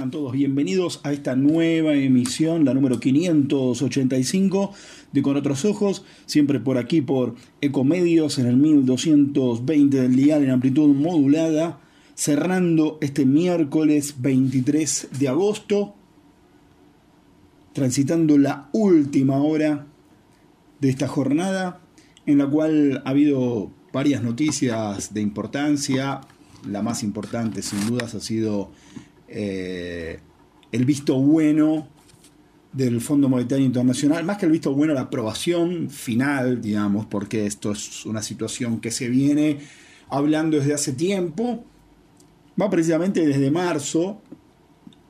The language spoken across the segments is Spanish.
tengan todos bienvenidos a esta nueva emisión, la número 585 de Con Otros Ojos, siempre por aquí por Ecomedios en el 1220 del día en amplitud modulada, cerrando este miércoles 23 de agosto, transitando la última hora de esta jornada, en la cual ha habido varias noticias de importancia, la más importante sin dudas ha sido eh, el visto bueno del Fondo Monetario Internacional, más que el visto bueno, la aprobación final, digamos, porque esto es una situación que se viene hablando desde hace tiempo, va precisamente desde marzo,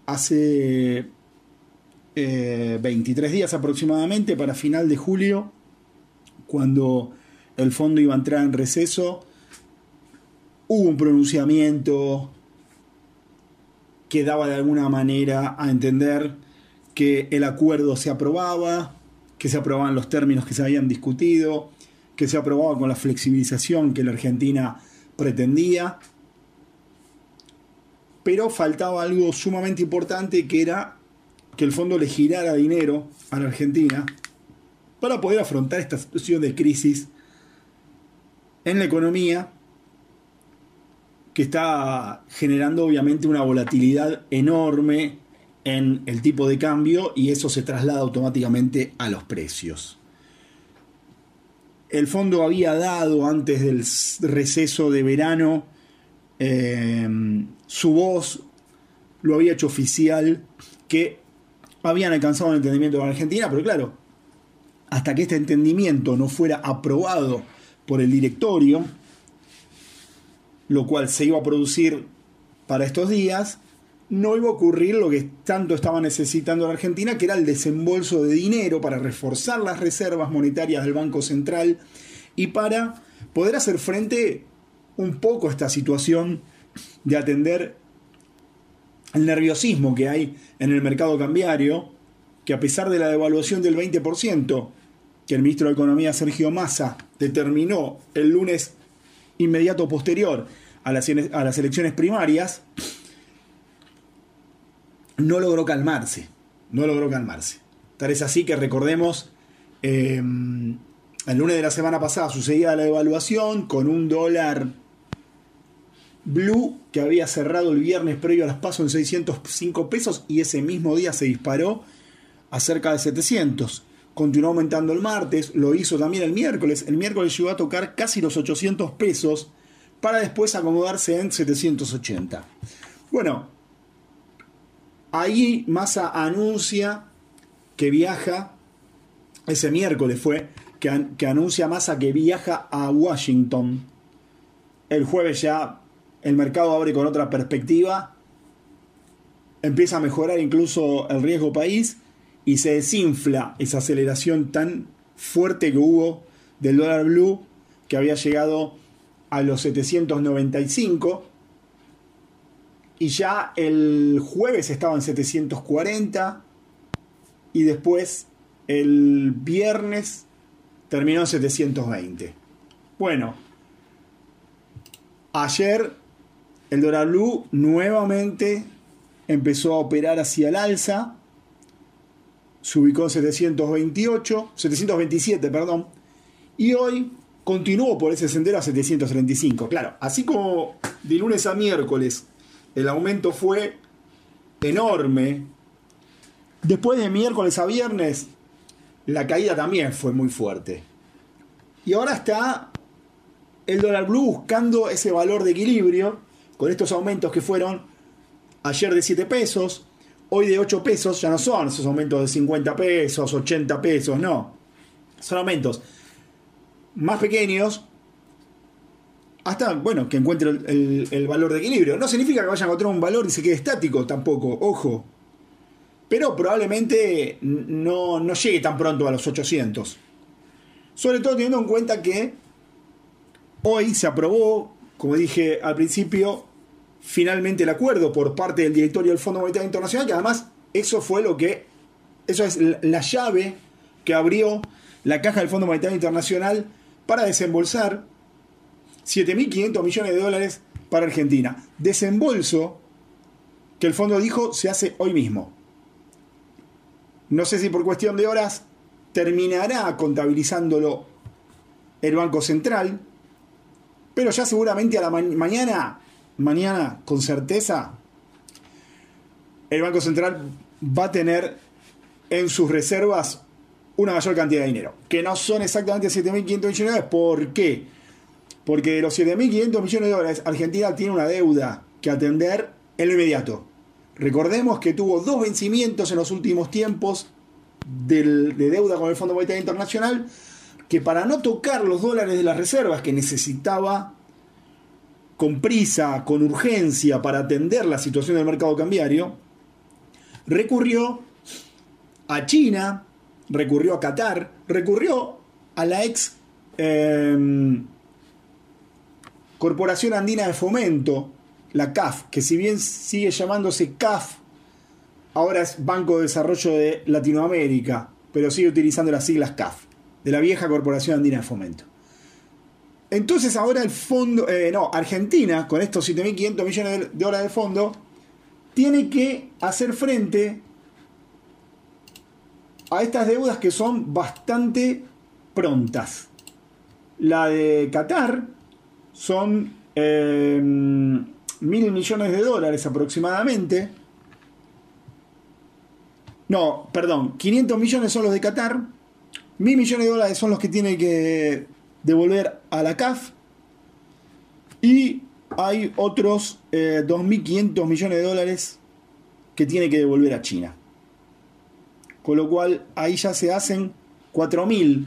hace 23 eh, días aproximadamente, para final de julio, cuando el fondo iba a entrar en receso, hubo un pronunciamiento que daba de alguna manera a entender que el acuerdo se aprobaba, que se aprobaban los términos que se habían discutido, que se aprobaba con la flexibilización que la Argentina pretendía. Pero faltaba algo sumamente importante que era que el fondo le girara dinero a la Argentina para poder afrontar esta situación de crisis en la economía que está generando obviamente una volatilidad enorme en el tipo de cambio y eso se traslada automáticamente a los precios. El fondo había dado antes del receso de verano eh, su voz, lo había hecho oficial que habían alcanzado un entendimiento con Argentina, pero claro, hasta que este entendimiento no fuera aprobado por el directorio, lo cual se iba a producir para estos días, no iba a ocurrir lo que tanto estaba necesitando la Argentina, que era el desembolso de dinero para reforzar las reservas monetarias del Banco Central y para poder hacer frente un poco a esta situación de atender el nerviosismo que hay en el mercado cambiario, que a pesar de la devaluación del 20%, que el ministro de Economía Sergio Massa determinó el lunes inmediato posterior a las, a las elecciones primarias, no logró calmarse. No logró calmarse. Tal es así que recordemos, em, el lunes de la semana pasada sucedía la devaluación con un dólar blue que había cerrado el viernes previo a las pasos en 605 pesos y ese mismo día se disparó a cerca de 700. Continuó aumentando el martes, lo hizo también el miércoles. El miércoles llegó a tocar casi los 800 pesos para después acomodarse en 780. Bueno, ahí Massa anuncia que viaja, ese miércoles fue, que, que anuncia Massa que viaja a Washington. El jueves ya el mercado abre con otra perspectiva, empieza a mejorar incluso el riesgo país y se desinfla esa aceleración tan fuerte que hubo del dólar blue que había llegado a los 795 y ya el jueves estaba en 740 y después el viernes terminó en 720. Bueno, ayer el dólar blue nuevamente empezó a operar hacia el alza, se ubicó en 728, 727, perdón, y hoy continuó por ese sendero a 735. Claro, así como de lunes a miércoles el aumento fue enorme, después de miércoles a viernes la caída también fue muy fuerte. Y ahora está el dólar blue buscando ese valor de equilibrio con estos aumentos que fueron ayer de 7 pesos, hoy de 8 pesos, ya no son esos aumentos de 50 pesos, 80 pesos, no. Son aumentos más pequeños hasta, bueno, que encuentre el, valor de equilibrio. No significa que vaya a encontrar un valor y se quede estático tampoco, ojo. Pero probablemente no, no llegue tan pronto a los 800. Sobre todo teniendo en cuenta que hoy se aprobó, como dije al principio, finalmente el acuerdo por parte del directorio del Fondo Monetario Internacional, que además eso fue lo que, eso es la llave que abrió la caja del Fondo Monetario Internacional para desembolsar 7.500 millones de dólares para Argentina. Desembolso que el fondo dijo se hace hoy mismo. No sé si por cuestión de horas terminará contabilizándolo el Banco Central, pero ya seguramente a la mañana, mañana con certeza, el Banco Central va a tener en sus reservas una mayor cantidad de dinero, que no son exactamente 7.500 millones de dólares. ¿Por qué? Porque de los 7.500 millones de dólares, Argentina tiene una deuda que atender en lo inmediato. Recordemos que tuvo dos vencimientos en los últimos tiempos de deuda con el Fondo Monetario Internacional, que para no tocar los dólares de las reservas que necesitaba con prisa, con urgencia, para atender la situación del mercado cambiario, recurrió a China, recurrió a Qatar, recurrió a la ex em, Corporación Andina de Fomento, la CAF, que si bien sigue llamándose CAF, ahora es Banco de Desarrollo de Latinoamérica, pero sigue utilizando las siglas CAF, de la vieja Corporación Andina de Fomento. Entonces ahora el fondo, eh, no, Argentina, con estos 7.500 millones de dólares de fondo, tiene que hacer frente a estas deudas que son bastante prontas. La de Qatar son eh, mil millones de dólares aproximadamente. No, perdón, 500 millones son los de Qatar, mil millones de dólares son los que tiene que devolver a la CAF y hay otros 2.500 eh, millones de dólares que tiene que devolver a China. Con lo cual ahí ya se hacen 4.000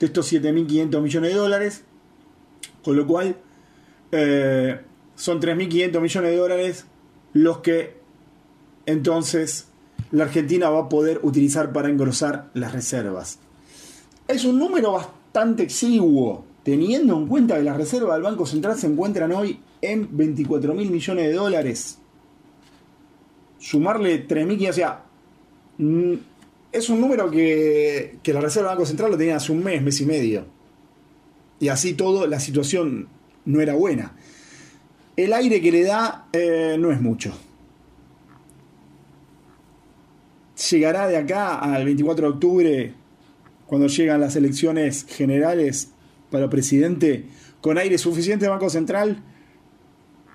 de estos 7.500 millones de dólares. Con lo cual eh, son 3.500 millones de dólares los que entonces la Argentina va a poder utilizar para engrosar las reservas. Es un número bastante exiguo, teniendo en cuenta que las reservas del Banco Central se encuentran hoy en 24.000 millones de dólares. Sumarle 3.500, o sea, es un número que, que la Reserva Banco Central lo tenía hace un mes, mes y medio. Y así todo, la situación no era buena. El aire que le da eh, no es mucho. Llegará de acá al 24 de octubre, cuando llegan las elecciones generales para presidente, con aire suficiente Banco Central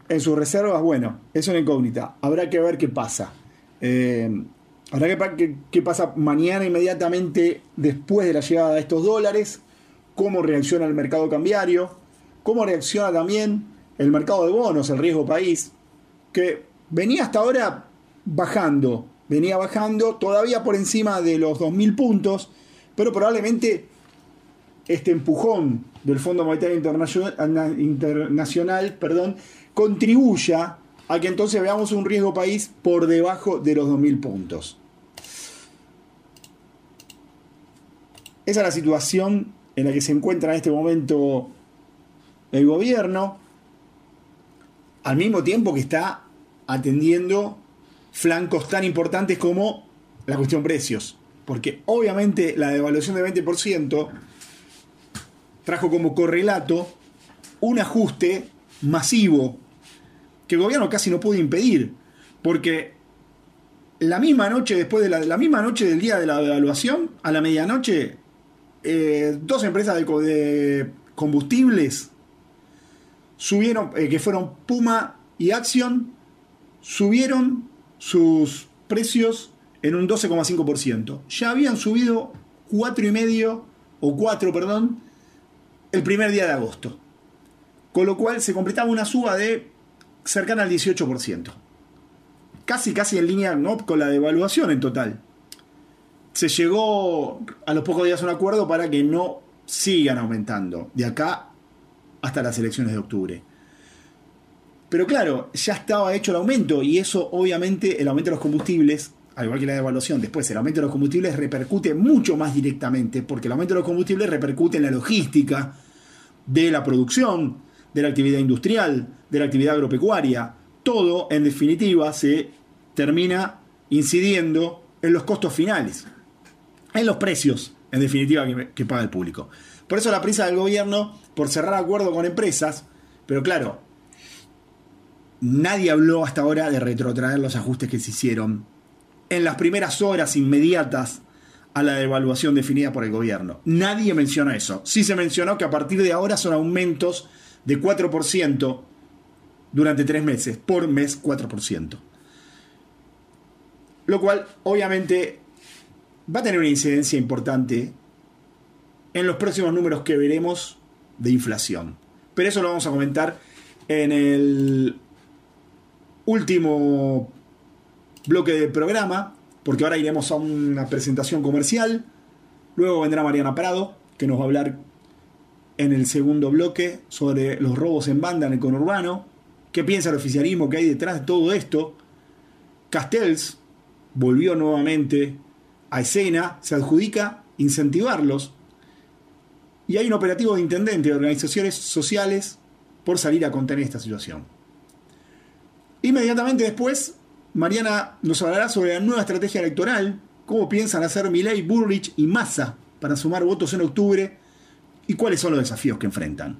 en sus reservas. Bueno, es una incógnita. Habrá que ver qué pasa. Eh, Habrá que ver qué pasa mañana inmediatamente después de la llegada de estos dólares, cómo reacciona el mercado cambiario, cómo reacciona también el mercado de bonos, el riesgo país, que venía hasta ahora bajando, venía bajando todavía por encima de los 2.000 puntos, pero probablemente este empujón del Fondo Monetario perdón, contribuya a que entonces veamos un riesgo país por debajo de los 2.000 puntos. Esa es la situación en la que se encuentra en este momento el gobierno, al mismo tiempo que está atendiendo flancos tan importantes como la cuestión precios. Porque obviamente la devaluación del 20% trajo como correlato un ajuste masivo que el gobierno casi no pudo impedir. Porque la misma noche, después de la, la misma noche del día de la devaluación, a la medianoche, eh, dos empresas de, combustibles subieron, eh, que fueron Puma y Action, subieron sus precios en un 12,5%. Ya habían subido 4,5 o 4, perdón, el primer día de agosto. Con lo cual se completaba una suba de cercana al 18%. Casi, casi en línea ¿no? con la devaluación en total se llegó a los pocos días a un acuerdo para que no sigan aumentando de acá hasta las elecciones de octubre. Pero claro, ya estaba hecho el aumento y eso obviamente el aumento de los combustibles, al igual que la devaluación, después el aumento de los combustibles repercute mucho más directamente porque el aumento de los combustibles repercute en la logística de la producción, de la actividad industrial, de la actividad agropecuaria. Todo, en definitiva, se termina incidiendo en los costos finales en los precios, en definitiva, que, paga el público. Por eso la prisa del gobierno por cerrar acuerdo con empresas, pero claro, nadie habló hasta ahora de retrotraer los ajustes que se hicieron en las primeras horas inmediatas a la devaluación definida por el gobierno. Nadie mencionó eso. Sí se mencionó que a partir de ahora son aumentos de 4% durante tres meses, por mes 4%. Lo cual obviamente va a tener una incidencia importante en los próximos números que veremos de inflación. Pero eso lo vamos a comentar en el último bloque del programa, porque ahora iremos a una presentación comercial. Luego vendrá Mariana Prado, que nos va a hablar en el segundo bloque sobre los robos en banda en el conurbano. ¿Qué piensa el oficialismo que hay detrás de todo esto? Castells volvió nuevamente a escena, se adjudica incentivarlos. Y hay un operativo de intendente de organizaciones sociales por salir a contener esta situación. Inmediatamente después Mariana nos hablará sobre la nueva estrategia electoral, cómo piensan hacer Milei, Burrich y Massa para sumar votos en octubre y cuáles son los desafíos que enfrentan.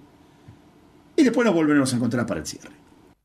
Y después nos volveremos a encontrar para el cierre.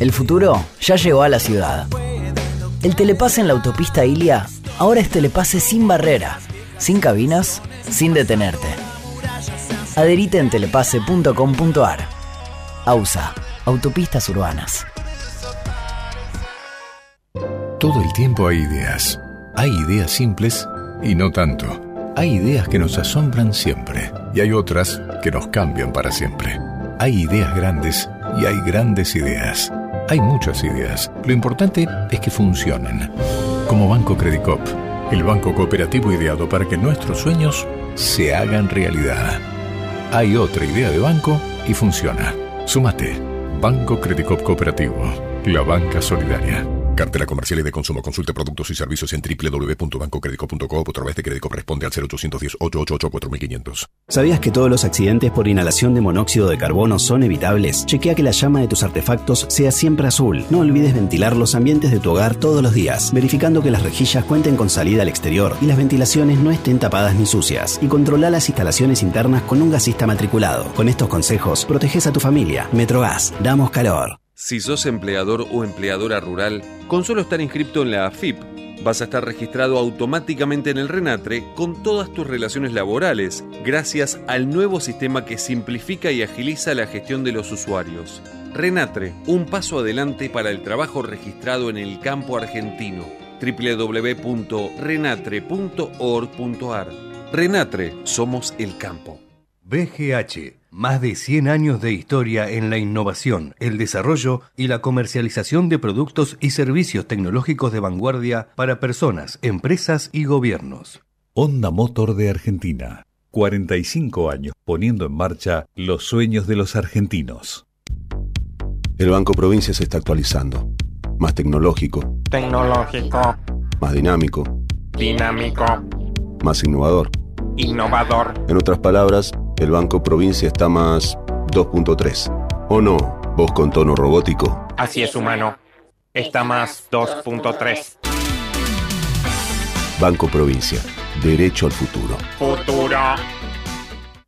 El futuro ya llegó a la ciudad. El telepase en la autopista Ilia ahora es telepase sin barrera, sin cabinas, sin detenerte. Adherite en telepase.com.ar. AUSA, Autopistas Urbanas. Todo el tiempo hay ideas. Hay ideas simples y no tanto. Hay ideas que nos asombran siempre y hay otras que nos cambian para siempre. Hay ideas grandes y hay grandes ideas. Hay muchas ideas. Lo importante es que funcionen. Como Banco Credicop, el banco cooperativo ideado para que nuestros sueños se hagan realidad. Hay otra idea de banco y funciona. Súmate. Banco Credicop Cooperativo. La banca solidaria. Cartera comercial y de consumo. Consulte productos y servicios en www.bancocredico.com o a través de crédito responde al 0810 888 4500. ¿Sabías que todos los accidentes por inhalación de monóxido de carbono son evitables? Chequea que la llama de tus artefactos sea siempre azul. No olvides ventilar los ambientes de tu hogar todos los días, verificando que las rejillas cuenten con salida al exterior y las ventilaciones no estén tapadas ni sucias. Y controla las instalaciones internas con un gasista matriculado. Con estos consejos, proteges a tu familia. Metrogas, damos calor. Si sos empleador o empleadora rural, con solo estar inscrito en la AFIP, vas a estar registrado automáticamente en el RENATRE con todas tus relaciones laborales, gracias al nuevo sistema que simplifica y agiliza la gestión de los usuarios. RENATRE, un paso adelante para el trabajo registrado en el campo argentino. www.renatre.org.ar RENATRE, somos el campo. BGH, más de 100 años de historia en la innovación, el desarrollo y la comercialización de productos y servicios tecnológicos de vanguardia para personas, empresas y gobiernos. Honda Motor de Argentina. 45 años poniendo en marcha los sueños de los argentinos. El Banco Provincia se está actualizando. Más tecnológico. Tecnológico. Más dinámico. Dinámico. Más innovador. Innovador. En otras palabras, el Banco Provincia está más 2.3. ¿O no? Vos con tono robótico. Así es, humano. Está más 2.3. Banco Provincia. Derecho al futuro. Futuro.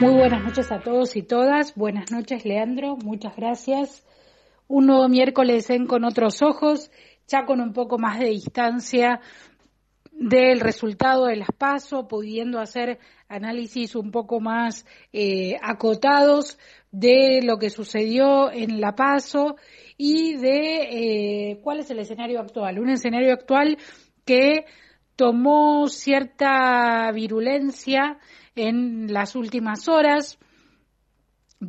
Muy buenas noches a todos y todas. Buenas noches, Leandro. Muchas gracias. Un nuevo miércoles en Con Otros Ojos, ya con un poco más de distancia del resultado de las PASO, pudiendo hacer análisis un poco más eh, acotados de lo que sucedió en la PASO y de eh, cuál es el escenario actual. Un escenario actual que tomó cierta virulencia en las últimas horas.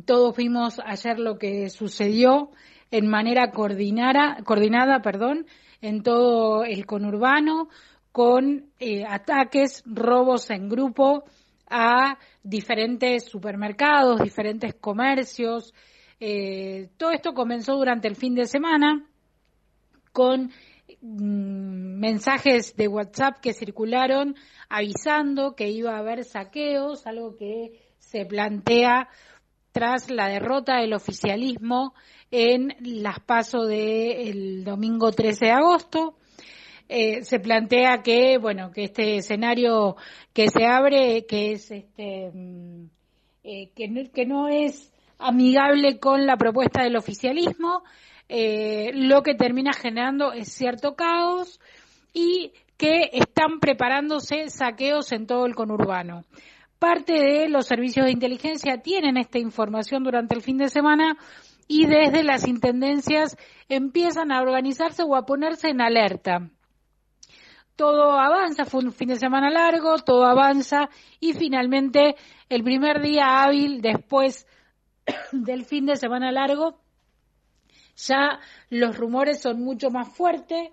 Todos vimos ayer lo que sucedió en manera coordinada, coordinada perdón, en todo el conurbano, con eh, ataques, robos en grupo a diferentes supermercados, diferentes comercios. Eh, todo esto comenzó durante el fin de semana con mensajes de WhatsApp que circularon avisando que iba a haber saqueos, algo que se plantea tras la derrota del oficialismo en las pasos del domingo 13 de agosto. Eh, se plantea que, bueno, que este escenario que se abre, que es este, mm, eh, que no es amigable con la propuesta del oficialismo, eh, lo que termina generando es cierto caos y que están preparándose saqueos en todo el conurbano. Parte de los servicios de inteligencia tienen esta información durante el fin de semana y desde las intendencias empiezan a organizarse o a ponerse en alerta todo avanza, fue un fin de semana largo, todo avanza y finalmente el primer día hábil después del fin de semana largo, ya los rumores son mucho más fuertes,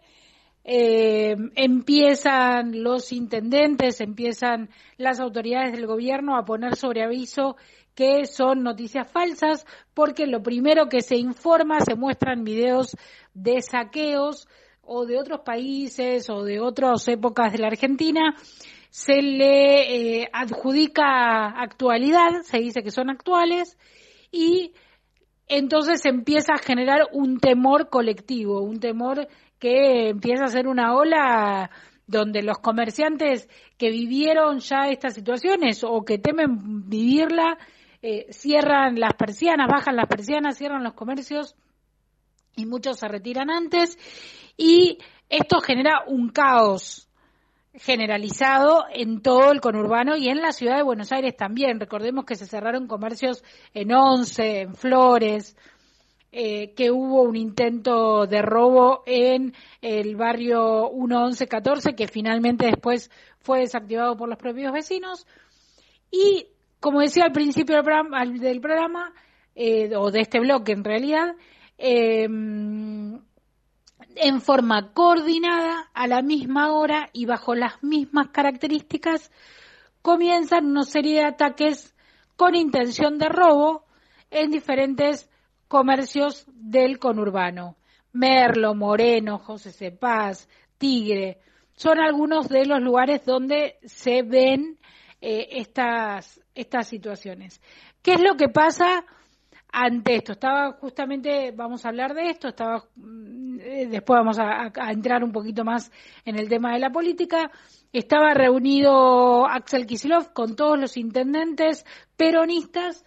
eh, empiezan los intendentes, empiezan las autoridades del gobierno a poner sobre aviso que son noticias falsas, porque lo primero que se informa, se muestran videos de saqueos, o de otros países o de otras épocas de la Argentina, se le eh, adjudica actualidad, se dice que son actuales, y entonces empieza a generar un temor colectivo, un temor que empieza a ser una ola donde los comerciantes que vivieron ya estas situaciones o que temen vivirla, eh, cierran las persianas, bajan las persianas, cierran los comercios y muchos se retiran antes. Y esto genera un caos generalizado en todo el conurbano y en la ciudad de Buenos Aires también. Recordemos que se cerraron comercios en Once, en Flores, eh, que hubo un intento de robo en el barrio 11114 que finalmente después fue desactivado por los propios vecinos. Y como decía al principio del programa, del programa eh, o de este bloque en realidad, eh, en forma coordinada, a la misma hora y bajo las mismas características, comienzan una serie de ataques con intención de robo en diferentes comercios del conurbano. Merlo, Moreno, José Cepaz, Tigre, son algunos de los lugares donde se ven eh, estas, estas situaciones. ¿Qué es lo que pasa? Ante esto. Estaba justamente, vamos a hablar de esto, estaba, mm, eh, después vamos a, entrar un poquito más en el tema de la política. Estaba reunido Axel Kisilov con todos los intendentes peronistas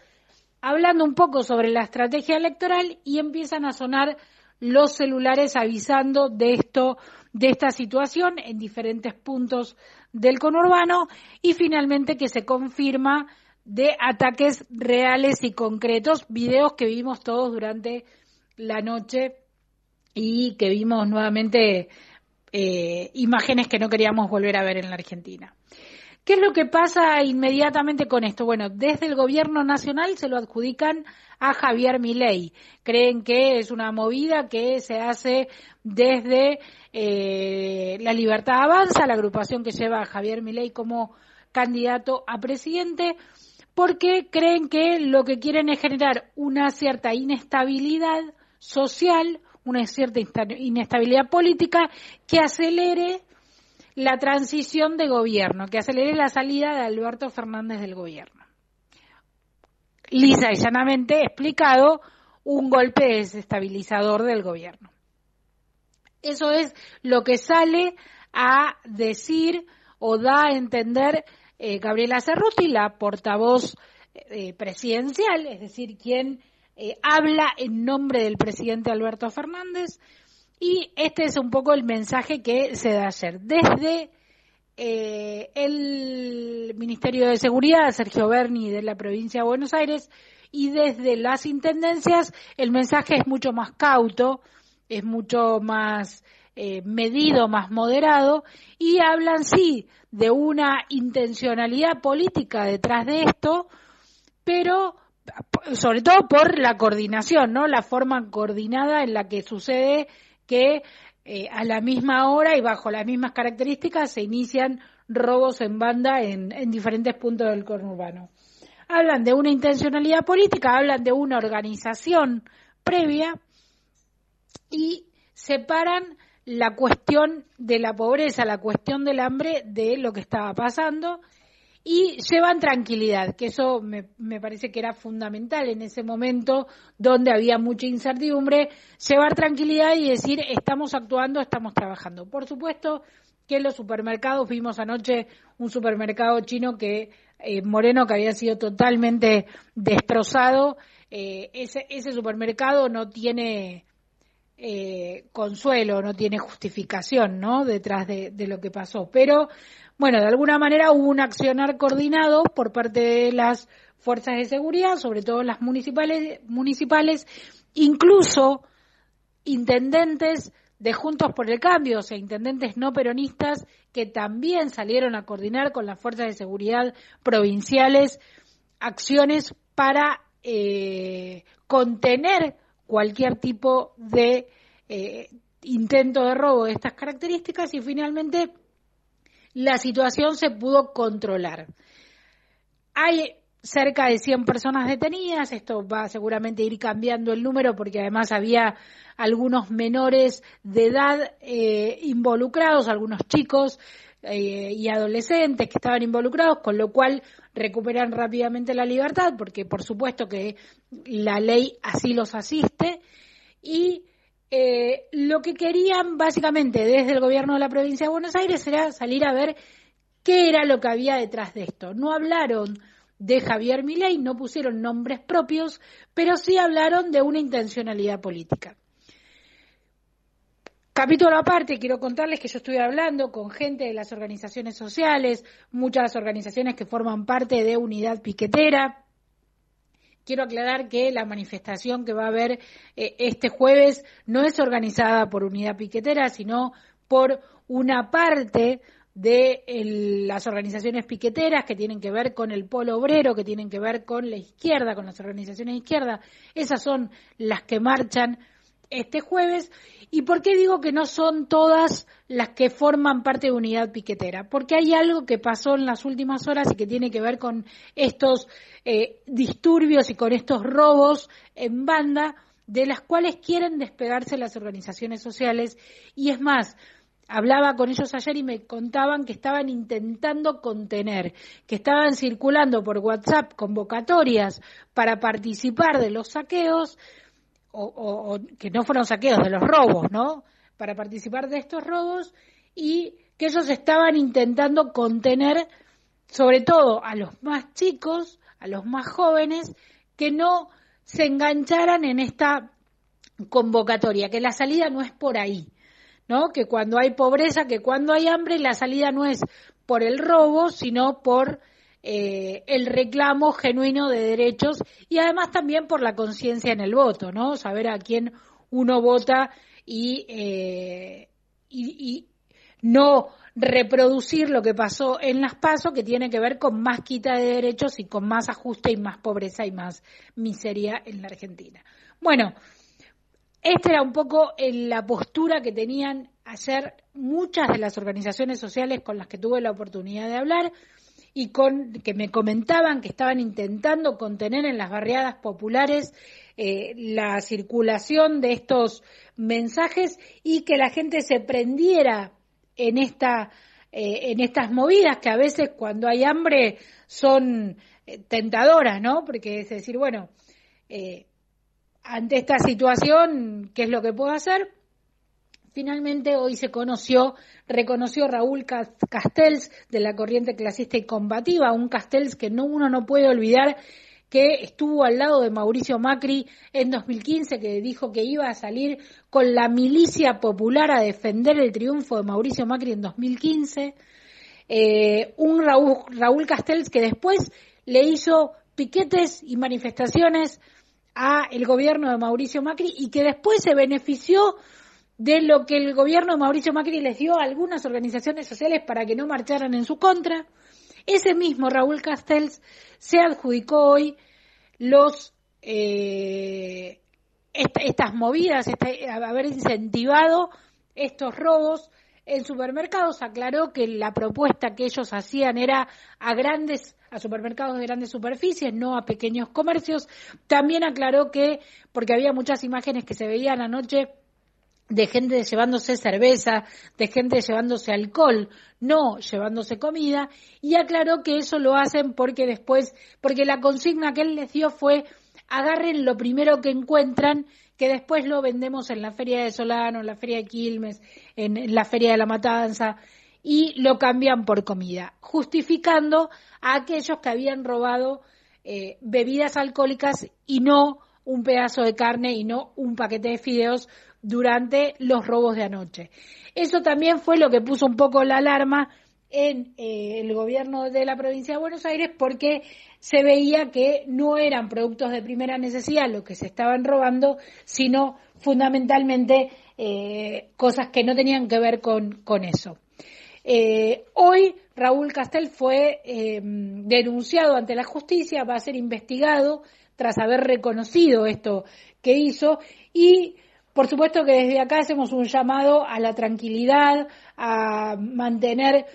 hablando un poco sobre la estrategia electoral y empiezan a sonar los celulares avisando de esto, de esta situación en diferentes puntos del conurbano y finalmente que se confirma de ataques reales y concretos, videos que vimos todos durante la noche y que vimos nuevamente eh, imágenes que no queríamos volver a ver en la Argentina. ¿Qué es lo que pasa inmediatamente con esto? Bueno, desde el gobierno nacional se lo adjudican a Javier Milei. Creen que es una movida que se hace desde eh, La Libertad Avanza, la agrupación que lleva a Javier Milei como candidato a presidente porque creen que lo que quieren es generar una cierta inestabilidad social, una cierta inestabilidad política que acelere la transición de gobierno, que acelere la salida de Alberto Fernández del gobierno. Lisa y llanamente explicado, un golpe desestabilizador del gobierno. Eso es lo que sale a decir o da a entender eh, Gabriela Cerruti, la portavoz eh, presidencial, es decir, quien eh, habla en nombre del presidente Alberto Fernández. Y este es un poco el mensaje que se da ayer. Desde el Ministerio de Seguridad, Sergio Berni de la provincia de Buenos Aires, y desde las intendencias el mensaje es mucho más cauto, es mucho más medido, más moderado, y hablan sí de una intencionalidad política detrás de esto, pero sobre todo por la coordinación, ¿no? La forma coordinada en la que sucede que eh, a la misma hora y bajo las mismas características se inician robos en banda en, en diferentes puntos del conurbano. Hablan de una intencionalidad política, hablan de una organización previa y separan la cuestión de la pobreza, la cuestión del hambre de lo que estaba pasando y llevan tranquilidad, que eso me, parece que era fundamental en ese momento donde había mucha incertidumbre, llevar tranquilidad y decir estamos actuando, estamos trabajando. Por supuesto que los supermercados vimos anoche un supermercado chino que eh, Moreno que había sido totalmente destrozado, eh, ese, ese supermercado no tiene eh, consuelo, no tiene justificación, ¿no? Detrás de, lo que pasó. Pero, bueno, de alguna manera hubo un accionar coordinado por parte de las fuerzas de seguridad, sobre todo las municipales, municipales, incluso intendentes de Juntos por el Cambio, o sea, intendentes no peronistas que también salieron a coordinar con las fuerzas de seguridad provinciales acciones para eh, contener cualquier tipo de eh, intento de robo de estas características y finalmente la situación se pudo controlar. Hay cerca de 100 personas detenidas, esto va seguramente a ir cambiando el número porque además había algunos menores de edad eh, involucrados, algunos chicos eh, y adolescentes que estaban involucrados, con lo cual recuperan rápidamente la libertad, porque por supuesto que la ley así los asiste, y eh, lo que querían básicamente desde el gobierno de la provincia de Buenos Aires era salir a ver qué era lo que había detrás de esto. No hablaron de Javier Milei, no pusieron nombres propios, pero sí hablaron de una intencionalidad política. Capítulo aparte, quiero contarles que yo estuve hablando con gente de las organizaciones sociales, muchas organizaciones que forman parte de Unidad Piquetera. Quiero aclarar que la manifestación que va a haber eh, este jueves no es organizada por Unidad Piquetera, sino por una parte de las organizaciones piqueteras que tienen que ver con el polo obrero, que tienen que ver con la izquierda, con las organizaciones de izquierda. Esas son las que marchan este jueves. ¿Y por qué digo que no son todas las que forman parte de unidad piquetera? Porque hay algo que pasó en las últimas horas y que tiene que ver con estos eh, disturbios y con estos robos en banda de las cuales quieren despegarse las organizaciones sociales. Y es más, hablaba con ellos ayer y me contaban que estaban intentando contener, que estaban circulando por WhatsApp convocatorias para participar de los saqueos, o, que no fueron saqueos, de los robos, ¿no? Para participar de estos robos y que ellos estaban intentando contener sobre todo a los más chicos, a los más jóvenes, que no se engancharan en esta convocatoria, que la salida no es por ahí, ¿no? Que cuando hay pobreza, que cuando hay hambre, la salida no es por el robo, sino por eh, el reclamo genuino de derechos y además también por la conciencia en el voto, ¿no? Saber a quién uno vota y, eh, no reproducir lo que pasó en las PASO, que tiene que ver con más quita de derechos y con más ajuste y más pobreza y más miseria en la Argentina. Bueno, esta era un poco la postura que tenían ayer muchas de las organizaciones sociales con las que tuve la oportunidad de hablar y con que me comentaban que estaban intentando contener en las barriadas populares eh, la circulación de estos mensajes y que la gente se prendiera en esta eh, en estas movidas que a veces cuando hay hambre son eh, tentadoras, ¿no? Porque es decir, bueno, eh, ante esta situación, ¿qué es lo que puedo hacer? Finalmente hoy se conoció, reconoció Raúl Castells de la corriente clasista y combativa, un Castells que no, uno no puede olvidar que estuvo al lado de Mauricio Macri en 2015, que dijo que iba a salir con la milicia popular a defender el triunfo de Mauricio Macri en 2015. eh, un Raúl, Raúl Castells que después le hizo piquetes y manifestaciones a el gobierno de Mauricio Macri y que después se benefició de lo que el gobierno de Mauricio Macri les dio a algunas organizaciones sociales para que no marcharan en su contra. Ese mismo Raúl Castells se adjudicó hoy los eh, estas movidas, este, haber incentivado estos robos en supermercados. Aclaró que la propuesta que ellos hacían era a grandes, a supermercados de grandes superficies, no a pequeños comercios. También aclaró que, porque había muchas imágenes que se veían anoche de gente llevándose cerveza, de gente llevándose alcohol, no llevándose comida, y aclaró que eso lo hacen porque después, porque la consigna que él les dio fue agarren lo primero que encuentran, que después lo vendemos en la Feria de Solano, en la Feria de Quilmes, en la Feria de la Matanza, y lo cambian por comida, justificando a aquellos que habían robado eh, bebidas alcohólicas y no un pedazo de carne y no un paquete de fideos durante los robos de anoche. Eso también fue lo que puso un poco la alarma en eh, el gobierno de la provincia de Buenos Aires porque se veía que no eran productos de primera necesidad lo que se estaban robando, sino fundamentalmente eh, cosas que no tenían que ver con, con eso. Eh, hoy Raúl Castel fue denunciado ante la justicia, va a ser investigado tras haber reconocido esto que hizo y por supuesto que desde acá hacemos un llamado a la tranquilidad, a mantener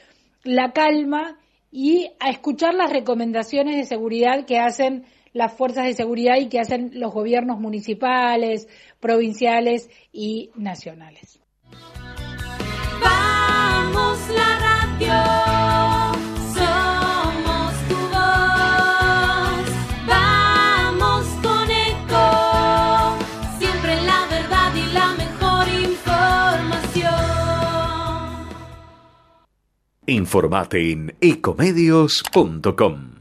la calma y a escuchar las recomendaciones de seguridad que hacen las fuerzas de seguridad y que hacen los gobiernos municipales, provinciales y nacionales. Vamos la radio. Informate en ecomedios.com.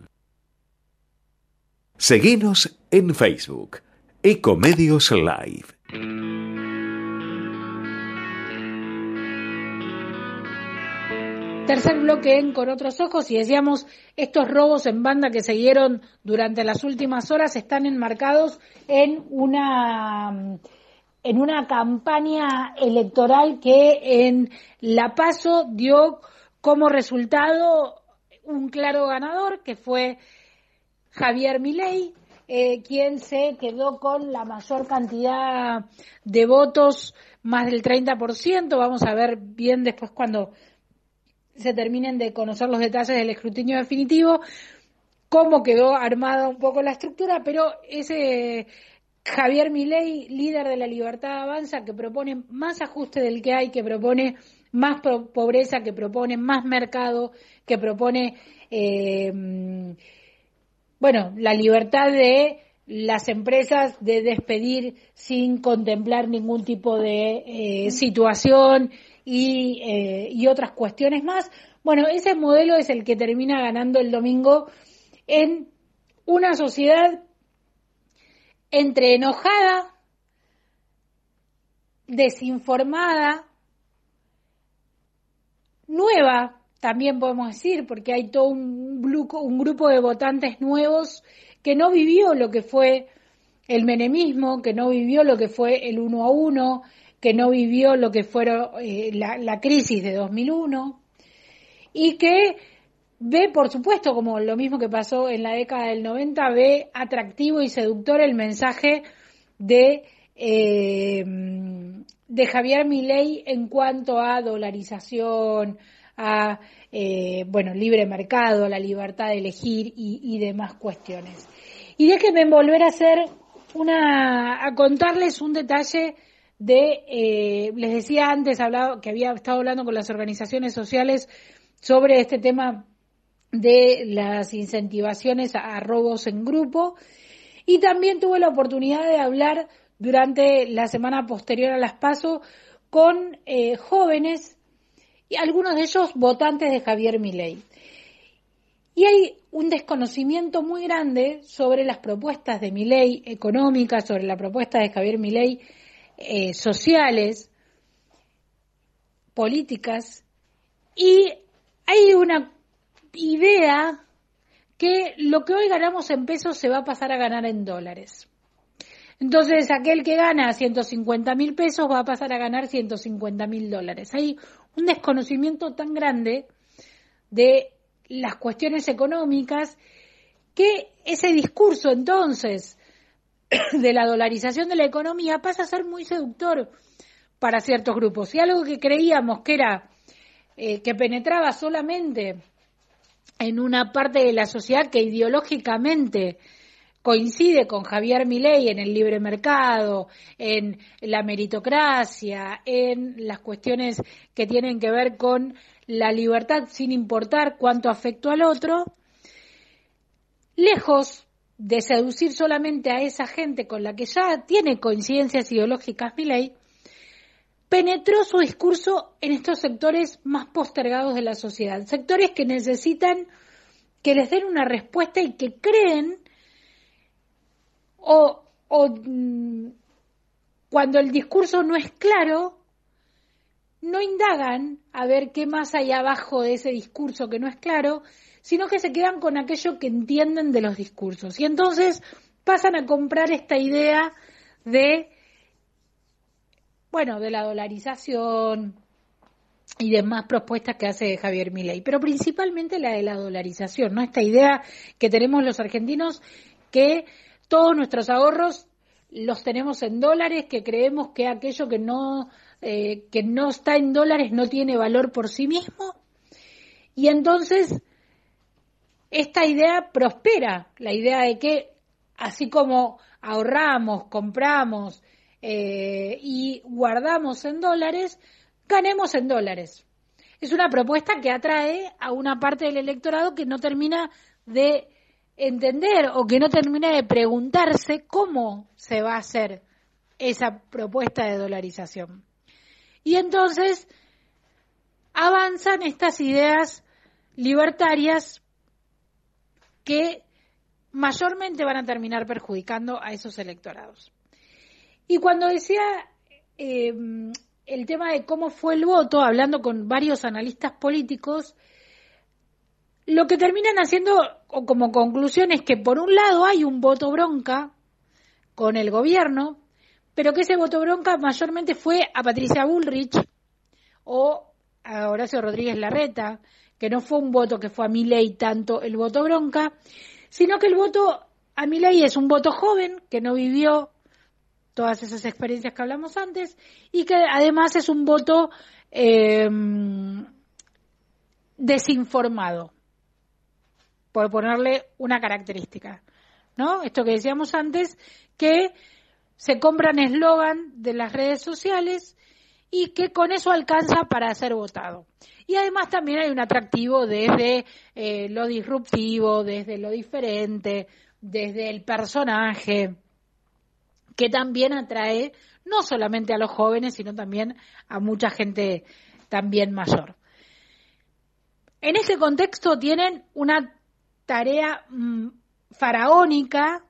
Seguinos en Facebook, Ecomedios Live. Tercer bloque en Con otros ojos y decíamos, estos robos en banda que se dieron durante las últimas horas están enmarcados en una en una campaña electoral que en La Paso dio como resultado, un claro ganador que fue Javier Milei, eh, quien se quedó con la mayor cantidad de votos, más del 30%. Vamos a ver bien después cuando se terminen de conocer los detalles del escrutinio definitivo, cómo quedó armada un poco la estructura, pero ese Javier Milei, líder de la Libertad Avanza, que propone más ajuste del que hay, que propone más pobreza, que propone más mercado, que propone, eh, bueno, la libertad de las empresas de despedir sin contemplar ningún tipo de eh, situación y, eh, y otras cuestiones más. Bueno, ese modelo es el que termina ganando el domingo en una sociedad entre enojada, desinformada, nueva, también podemos decir, porque hay todo un, grupo de votantes nuevos que no vivió lo que fue el menemismo, que no vivió lo que fue el uno a uno, que no vivió lo que fue eh, la, la, crisis de 2001 y que ve, por supuesto, como lo mismo que pasó en la década del 90, ve atractivo y seductor el mensaje de eh, de Javier Milei en cuanto a dolarización, a eh, bueno libre mercado, la libertad de elegir y, demás cuestiones. Y déjenme volver a hacer una a contarles un detalle de eh, les decía antes hablado que había estado hablando con las organizaciones sociales sobre este tema de las incentivaciones a robos en grupo y también tuve la oportunidad de hablar durante la semana posterior a las PASO con eh, jóvenes y algunos de ellos votantes de Javier Milei. Y hay un desconocimiento muy grande sobre las propuestas de Milei económicas, sobre la propuesta de Javier Milei eh, sociales, políticas, y hay una idea que lo que hoy ganamos en pesos se va a pasar a ganar en dólares. Entonces, aquel que gana 150 mil pesos va a pasar a ganar 150 mil dólares. Hay un desconocimiento tan grande de las cuestiones económicas que ese discurso entonces de la dolarización de la economía pasa a ser muy seductor para ciertos grupos. Y algo que creíamos que era eh, que penetraba solamente en una parte de la sociedad que ideológicamente coincide con Javier Milei en el libre mercado, en la meritocracia, en las cuestiones que tienen que ver con la libertad sin importar cuánto afecto al otro, lejos de seducir solamente a esa gente con la que ya tiene coincidencias ideológicas Milei, penetró su discurso en estos sectores más postergados de la sociedad, sectores que necesitan que les den una respuesta y que creen o, mm, cuando el discurso no es claro, no indagan a ver qué más hay abajo de ese discurso que no es claro, sino que se quedan con aquello que entienden de los discursos. Y entonces pasan a comprar esta idea de, bueno, de la dolarización y demás propuestas que hace Javier Milei, pero principalmente la de la dolarización, ¿no? Esta idea que tenemos los argentinos que todos nuestros ahorros los tenemos en dólares, que creemos que aquello que no, eh, que no está en dólares no tiene valor por sí mismo. Y entonces esta idea prospera, la idea de que así como ahorramos, compramos eh, y guardamos en dólares, ganemos en dólares. Es una propuesta que atrae a una parte del electorado que no termina de entender o que no termina de preguntarse cómo se va a hacer esa propuesta de dolarización. Y entonces avanzan estas ideas libertarias que mayormente van a terminar perjudicando a esos electorados. Y cuando decía eh, el tema de cómo fue el voto, hablando con varios analistas políticos, lo que terminan haciendo como conclusión es que por un lado hay un voto bronca con el gobierno, pero que ese voto bronca mayormente fue a Patricia Bullrich o a Horacio Rodríguez Larreta, que no fue un voto que fue a mi ley tanto el voto bronca, sino que el voto a mi ley es un voto joven que no vivió todas esas experiencias que hablamos antes y que además es un voto eh, desinformado, por ponerle una característica. ¿No? Esto que decíamos antes, que se compran eslogan de las redes sociales y que con eso alcanza para ser votado. Y además también hay un atractivo desde eh, lo disruptivo, desde lo diferente, desde el personaje, que también atrae no solamente a los jóvenes, sino también a mucha gente también mayor. En ese contexto tienen una tarea mm, faraónica,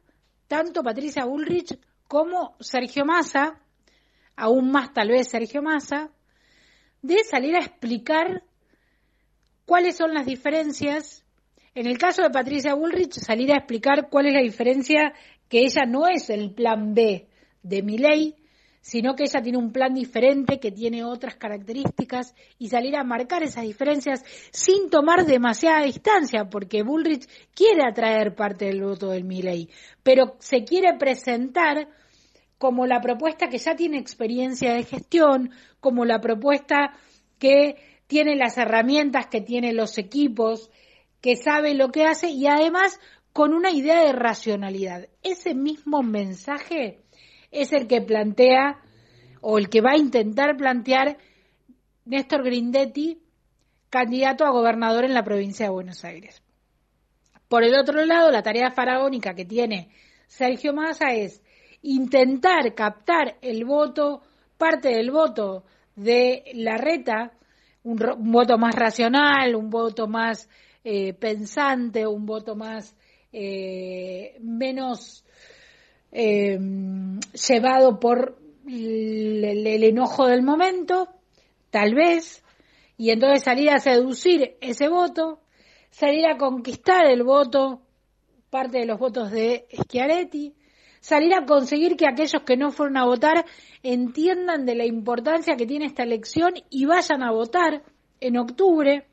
tanto Patricia Bullrich como Sergio Massa, aún más tal vez Sergio Massa, de salir a explicar cuáles son las diferencias. En el caso de Patricia Bullrich, salir a explicar cuál es la diferencia que ella no es el plan B de mi ley, sino que ella tiene un plan diferente, que tiene otras características, y salir a marcar esas diferencias sin tomar demasiada distancia, porque Bullrich quiere atraer parte del voto del Milley, pero se quiere presentar como la propuesta que ya tiene experiencia de gestión, como la propuesta que tiene las herramientas, que tiene los equipos, que sabe lo que hace y además con una idea de racionalidad. Ese mismo mensaje es el que plantea o el que va a intentar plantear Néstor Grindetti, candidato a gobernador en la provincia de Buenos Aires. Por el otro lado, la tarea faraónica que tiene Sergio Massa es intentar captar el voto, parte del voto de la reta, un, voto más racional, un voto más eh, pensante, un voto más eh, menos eh, llevado por el, el enojo del momento, tal vez, y entonces salir a seducir ese voto, salir a conquistar el voto, parte de los votos de Schiaretti, salir a conseguir que aquellos que no fueron a votar entiendan de la importancia que tiene esta elección y vayan a votar en octubre.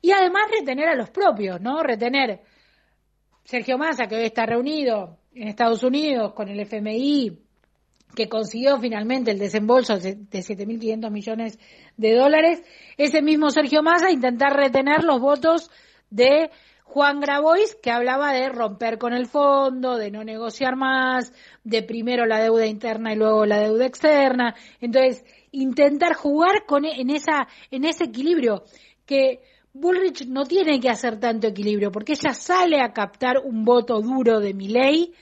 Y además retener a los propios, ¿no? Retener Sergio Massa, que hoy está reunido en Estados Unidos con el FMI, que consiguió finalmente el desembolso de 7.500 millones de dólares, ese mismo Sergio Massa intentar retener los votos de Juan Grabois, que hablaba de romper con el fondo, de no negociar más, de primero la deuda interna y luego la deuda externa. Entonces, intentar jugar con, en, esa, en ese equilibrio que Bullrich no tiene que hacer tanto equilibrio, porque ella sale a captar un voto duro de Milei,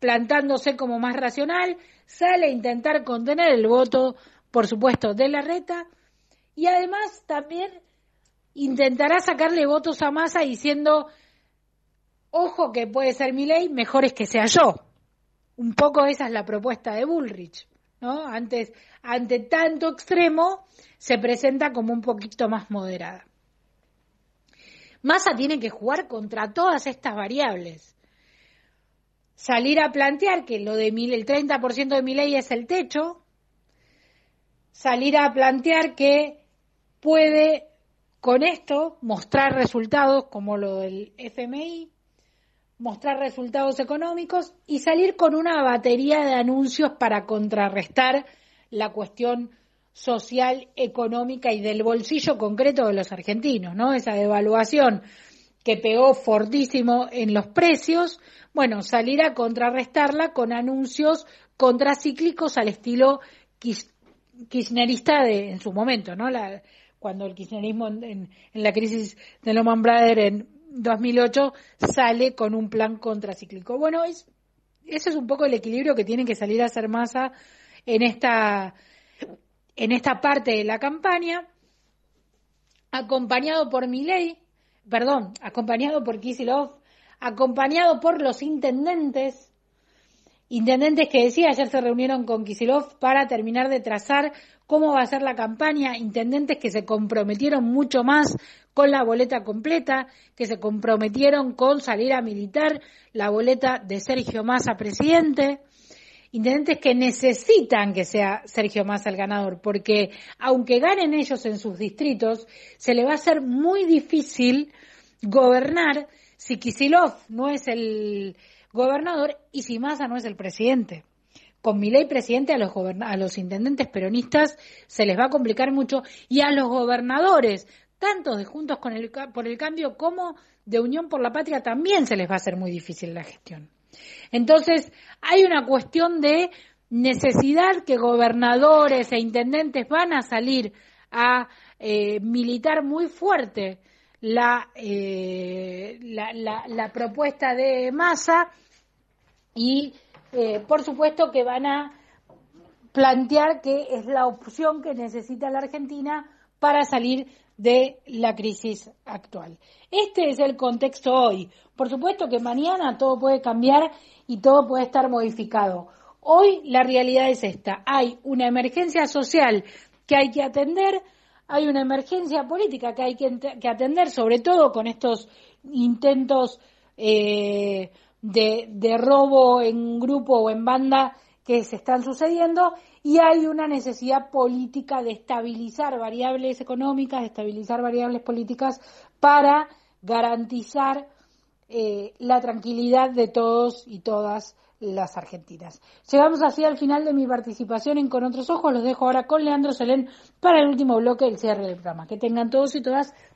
plantándose como más racional, sale a intentar contener el voto, por supuesto, de la reta, y además también intentará sacarle votos a Massa diciendo, ojo que puede ser Milei, mejor es que sea yo. Un poco esa es la propuesta de Bullrich, ¿no? Antes, ante tanto extremo, se presenta como un poquito más moderada. Massa tiene que jugar contra todas estas variables. Salir a plantear que lo de mil, el 30% de mi ley es el techo. Salir a plantear que puede con esto mostrar resultados como lo del FMI, mostrar resultados económicos y salir con una batería de anuncios para contrarrestar la cuestión social, económica y del bolsillo concreto de los argentinos, ¿no? Esa devaluación que pegó fortísimo en los precios, bueno, salir a contrarrestarla con anuncios contracíclicos al estilo kirchnerista de, en su momento, ¿no? La, cuando el kirchnerismo en, la crisis de Lehman Brothers en 2008 sale con un plan contracíclico. Bueno, es, ese es un poco el equilibrio que tiene que salir a hacer masa en esta en esta parte de la campaña, acompañado por Milei, perdón, acompañado por Kisilov, acompañado por los intendentes, intendentes que decía ayer se reunieron con Kisilov para terminar de trazar cómo va a ser la campaña, intendentes que se comprometieron mucho más con la boleta completa, que se comprometieron con salir a militar la boleta de Sergio Massa presidente, intendentes que necesitan que sea Sergio Massa el ganador, porque aunque ganen ellos en sus distritos, se le va a hacer muy difícil gobernar si Kisilov no es el gobernador y si Massa no es el presidente. Con mi ley presidente a los, a los intendentes peronistas se les va a complicar mucho y a los gobernadores, tanto de Juntos con el, por el Cambio como de Unión por la Patria, también se les va a hacer muy difícil la gestión. Entonces, hay una cuestión de necesidad que gobernadores e intendentes van a salir a eh, militar muy fuerte la, eh, la, propuesta de masa y eh, por supuesto que van a plantear que es la opción que necesita la Argentina para salir de la crisis actual. Este es el contexto hoy. Por supuesto que mañana todo puede cambiar y todo puede estar modificado. Hoy la realidad es esta. Hay una emergencia social que hay que atender, hay una emergencia política que hay que, atender, sobre todo con estos intentos eh, de, de robo en grupo o en banda que se están sucediendo y hay una necesidad política de estabilizar variables económicas, de estabilizar variables políticas para garantizar eh, la tranquilidad de todos y todas las argentinas. Llegamos así al final de mi participación en Con otros ojos. Los dejo ahora con Leandro Selén para el último bloque del cierre del programa. Que tengan todos y todas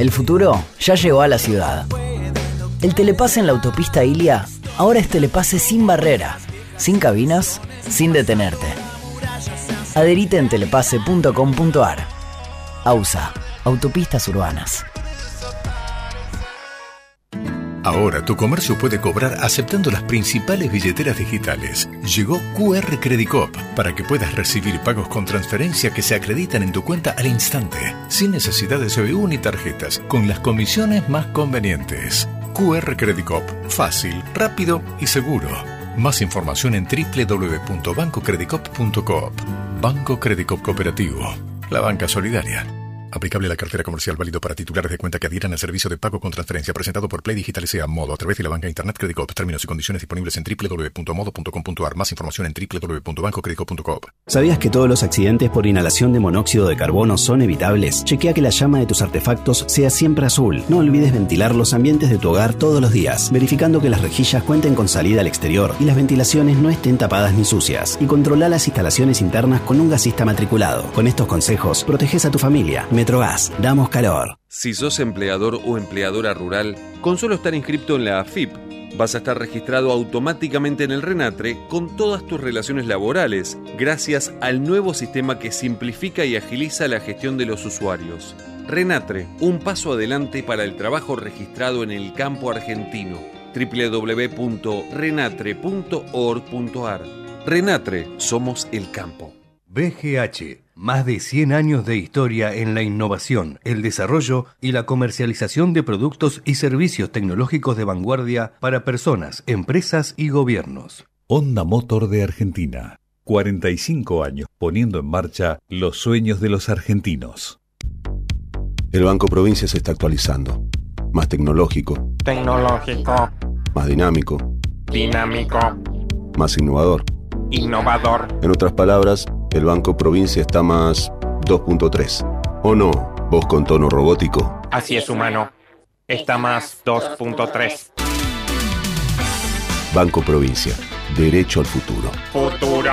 El futuro ya llegó a la ciudad. El telepase en la autopista Ilia ahora es telepase sin barrera, sin cabinas, sin detenerte. Adherite en telepase.com.ar. AUSA, Autopistas Urbanas. Ahora tu comercio puede cobrar aceptando las principales billeteras digitales. Llegó QR Credit Cop para que puedas recibir pagos con transferencia que se acreditan en tu cuenta al instante, sin necesidad de CBU ni tarjetas, con las comisiones más convenientes. QR Credit Cop, fácil, rápido y seguro. Más información en www.bancocreditcop.coop. Banco Credit Cop Cooperativo. La banca solidaria. Aplicable a la cartera comercial válido para titulares de cuenta que adhieran al servicio de pago con transferencia presentado por Play Digital SEA Modo a través de la banca Internet Credit Cop. Términos y condiciones disponibles en www.modo.com.ar. Más información en www.bancocreditcop.coop. ¿Sabías que todos los accidentes por inhalación de monóxido de carbono son evitables? Chequea que la llama de tus artefactos sea siempre azul. No olvides ventilar los ambientes de tu hogar todos los días, verificando que las rejillas cuenten con salida al exterior y las ventilaciones no estén tapadas ni sucias. Y controla las instalaciones internas con un gasista matriculado. Con estos consejos, proteges a tu familia. Metrogas, damos calor. Si sos empleador o empleadora rural, con solo estar inscripto en la AFIP, vas a estar registrado automáticamente en el RENATRE con todas tus relaciones laborales, gracias al nuevo sistema que simplifica y agiliza la gestión de los usuarios. RENATRE, un paso adelante para el trabajo registrado en el campo argentino. www.renatre.org.ar RENATRE, somos el campo. BGH, más de 100 años de historia en la innovación, el desarrollo y la comercialización de productos y servicios tecnológicos de vanguardia para personas, empresas y gobiernos. Honda Motor de Argentina. 45 años poniendo en marcha los sueños de los argentinos. El Banco Provincia se está actualizando. Más tecnológico, Tecnológico, más dinámico, dinámico, más innovador. innovador. En otras palabras, el Banco Provincia está más 2.3. ¿O no? Vos con tono robótico. Así es, humano. Está más 2.3. Banco Provincia. Derecho al futuro. Futuro.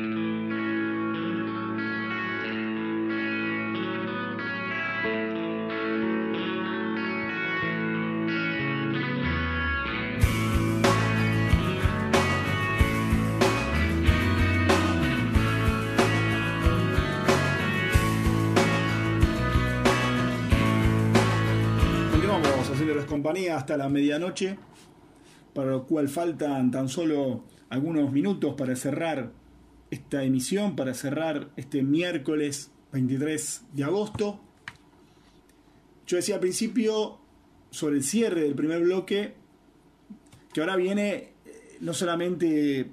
Hasta la medianoche, para lo cual faltan tan solo algunos minutos para cerrar esta emisión, para cerrar este miércoles 23 de agosto. Yo decía al principio sobre el cierre del primer bloque que ahora viene eh, no solamente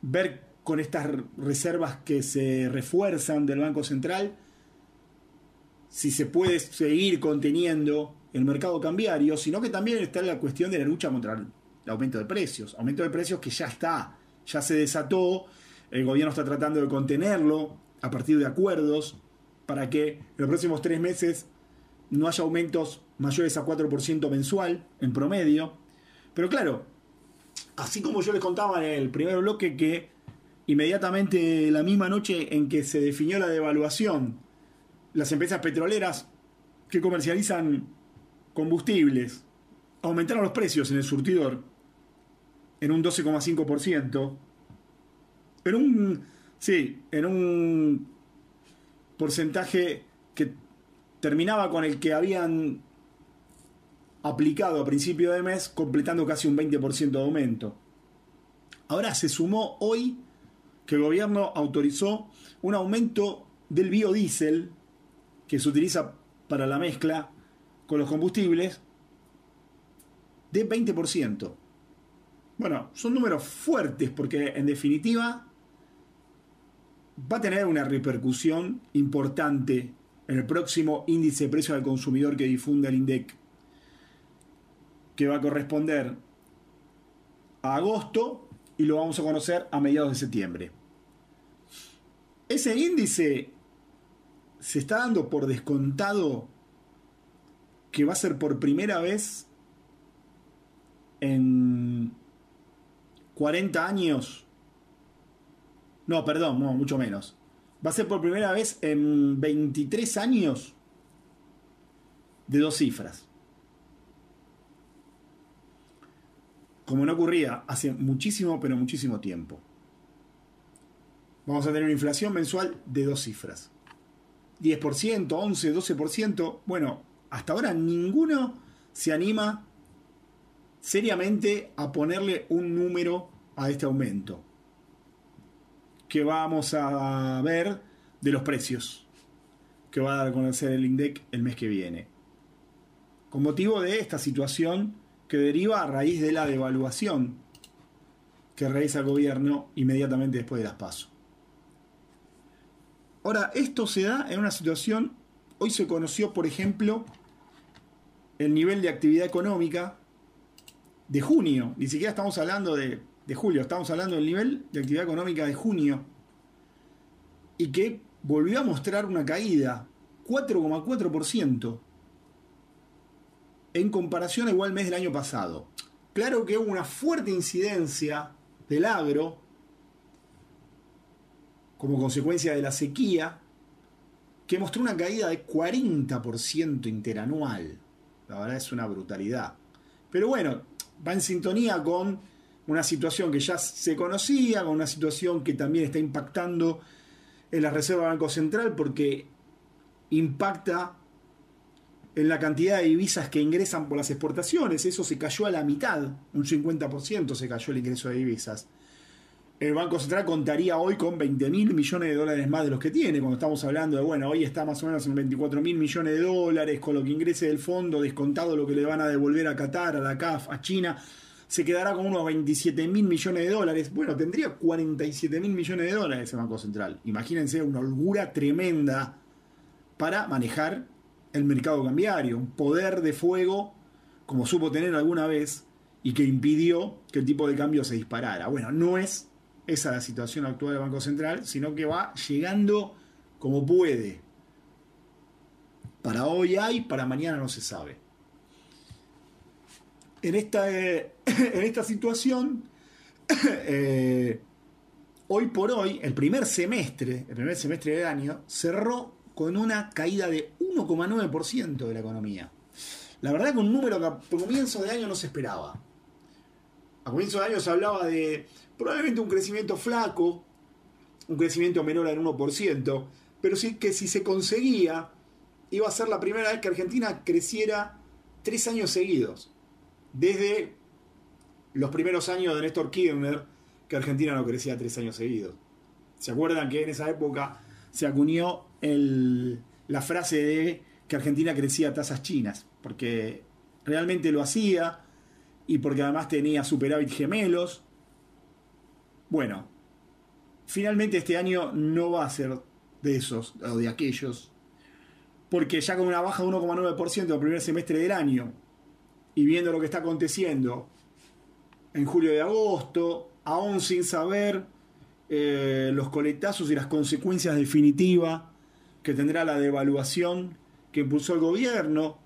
ver con estas reservas que se refuerzan del Banco Central, si se puede seguir conteniendo el mercado cambiario, sino que también está la cuestión de la lucha contra el aumento de precios. Aumento de precios que ya está, ya se desató, el gobierno está tratando de contenerlo a partir de acuerdos para que en los próximos tres meses no haya aumentos mayores a 4% mensual en promedio. Pero claro, así como yo les contaba en el primer bloque que inmediatamente la misma noche en que se definió la devaluación, las empresas petroleras que comercializan combustibles aumentaron los precios en el surtidor en un 12,5%. En un, sí, en un porcentaje que terminaba con el que habían aplicado a principio de mes, completando casi un 20% de aumento. Ahora se sumó hoy que el gobierno autorizó un aumento del biodiesel que se utiliza para la mezcla con los combustibles de 20%. Bueno, son números fuertes porque en definitiva va a tener una repercusión importante en el próximo índice de precios al consumidor que difunde el INDEC, que va a corresponder a agosto y lo vamos a conocer a mediados de septiembre. Ese índice se está dando por descontado que va a ser por primera vez en 40 años. No, perdón, mucho menos. Va a ser por primera vez en 23 años de dos cifras. Como no ocurría hace muchísimo, pero muchísimo tiempo. Vamos a tener una inflación mensual de dos cifras. 10%, 11, 12%. Bueno, hasta ahora ninguno se anima seriamente a ponerle un número a este aumento que vamos a ver de los precios que va a dar a conocer el INDEC el mes que viene. Con motivo de esta situación que deriva a raíz de la devaluación que realiza el gobierno inmediatamente después de las pasos. Ahora, esto se da en una situación, hoy se conoció, por ejemplo, el nivel de actividad económica de junio, ni siquiera estamos hablando de, de julio, estamos hablando del nivel de actividad económica de junio, y que volvió a mostrar una caída, 4,4%, en comparación a igual mes del año pasado. Claro que hubo una fuerte incidencia del agro como consecuencia de la sequía, que mostró una caída de 40% interanual. La verdad es una brutalidad. Pero bueno, va en sintonía con una situación que ya se conocía, con una situación que también está impactando en la Reserva Banco Central porque impacta en la cantidad de divisas que ingresan por las exportaciones. Eso se cayó a la mitad, un 50% se cayó el ingreso de divisas. El Banco Central contaría hoy con 20 mil millones de dólares más de los que tiene, cuando estamos hablando de, bueno, hoy está más o menos en 24 mil millones de dólares, con lo que ingrese del fondo, descontado lo que le van a devolver a Qatar, a la CAF, a China, se quedará con unos 27 mil millones de dólares. Bueno, tendría 47 mil millones de dólares el Banco Central. Imagínense una holgura tremenda para manejar el mercado cambiario, un poder de fuego como supo tener alguna vez y que impidió que el tipo de cambio se disparara. Bueno, no es esa es la situación actual del Banco Central, sino que va llegando como puede. Para hoy hay, para mañana no se sabe. En esta, eh, en esta situación, eh, hoy por hoy, el primer semestre, el primer semestre del año, cerró con una caída de 1,9% de la economía. La verdad que un número que a comienzo de año no se esperaba. A comienzo de año se hablaba de probablemente un crecimiento flaco, un crecimiento menor al 1%, pero sí que si se conseguía, iba a ser la primera vez que Argentina creciera tres años seguidos. Desde los primeros años de Néstor Kirchner, que Argentina no crecía tres años seguidos. ¿Se acuerdan que en esa época se acuñó la frase de que Argentina crecía a tasas chinas? Porque realmente lo hacía y porque además tenía superávit gemelos. Bueno, finalmente este año no va a ser de esos o de aquellos, porque ya con una baja de 1,9% el primer semestre del año y viendo lo que está aconteciendo en julio y agosto, aún sin saber eh, los coletazos y las consecuencias definitivas que tendrá la devaluación que impulsó el gobierno,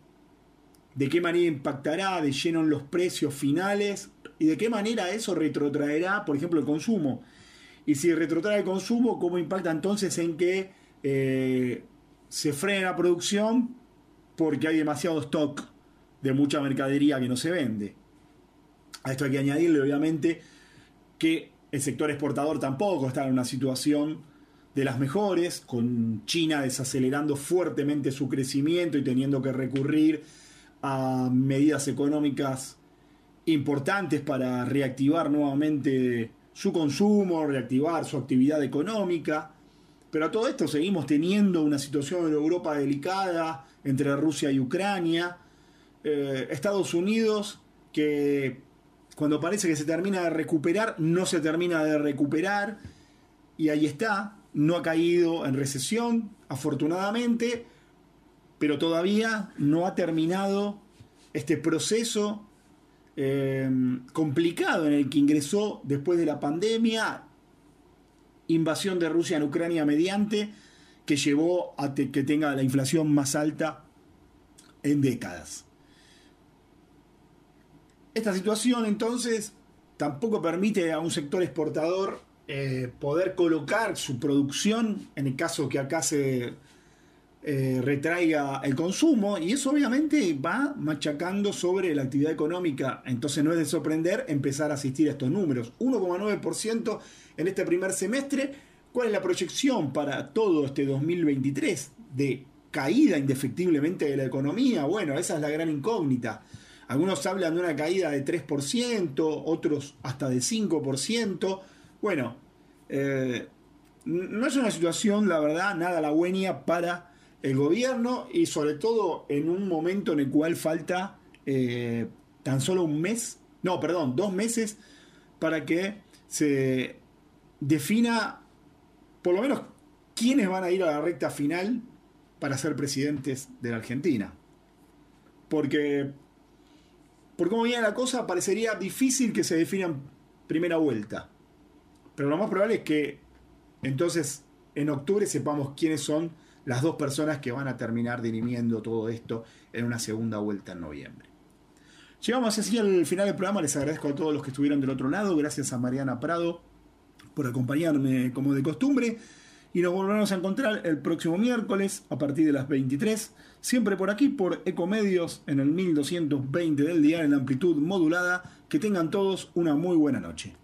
de qué manera impactará de lleno en los precios finales y de qué manera eso retrotraerá, por ejemplo, el consumo. Y si retrotrae el consumo, ¿cómo impacta entonces en que eh, se frene la producción porque hay demasiado stock de mucha mercadería que no se vende? A esto hay que añadirle, obviamente, que el sector exportador tampoco está en una situación de las mejores, con China desacelerando fuertemente su crecimiento y teniendo que recurrir a medidas económicas importantes para reactivar nuevamente su consumo, reactivar su actividad económica. Pero a todo esto seguimos teniendo una situación en Europa delicada entre Rusia y Ucrania. Eh, Estados Unidos que cuando parece que se termina de recuperar, no se termina de recuperar. Y ahí está, no ha caído en recesión, afortunadamente, pero todavía no ha terminado este proceso eh, complicado en el que ingresó después de la pandemia, invasión de Rusia en Ucrania mediante, que llevó a que tenga la inflación más alta en décadas. Esta situación entonces tampoco permite a un sector exportador eh, poder colocar su producción en el caso que acá se eh, retraiga el consumo y eso obviamente va machacando sobre la actividad económica. Entonces no es de sorprender empezar a asistir a estos números. 1,9% en este primer semestre. ¿Cuál es la proyección para todo este 2023 de caída indefectiblemente de la economía? Bueno, esa es la gran incógnita. Algunos hablan de una caída de 3%, otros hasta de 5%. Bueno, eh, no es una situación, la verdad, nada halagüeña para el gobierno y sobre todo en un momento en el cual falta eh, tan solo un mes, no, perdón, dos meses para que se defina por lo menos quiénes van a ir a la recta final para ser presidentes de la Argentina. Porque por cómo viene la cosa, parecería difícil que se definan primera vuelta. Pero lo más probable es que entonces en octubre sepamos quiénes son las dos personas que van a terminar dirimiendo todo esto en una segunda vuelta en noviembre. Llegamos así al final del programa. Les agradezco a todos los que estuvieron del otro lado. Gracias a Mariana Prado por acompañarme como de costumbre. Y nos volveremos a encontrar el próximo miércoles a partir de las 23. Siempre por aquí, por Ecomedios, en el 1220 del día, en amplitud modulada. Que tengan todos una muy buena noche.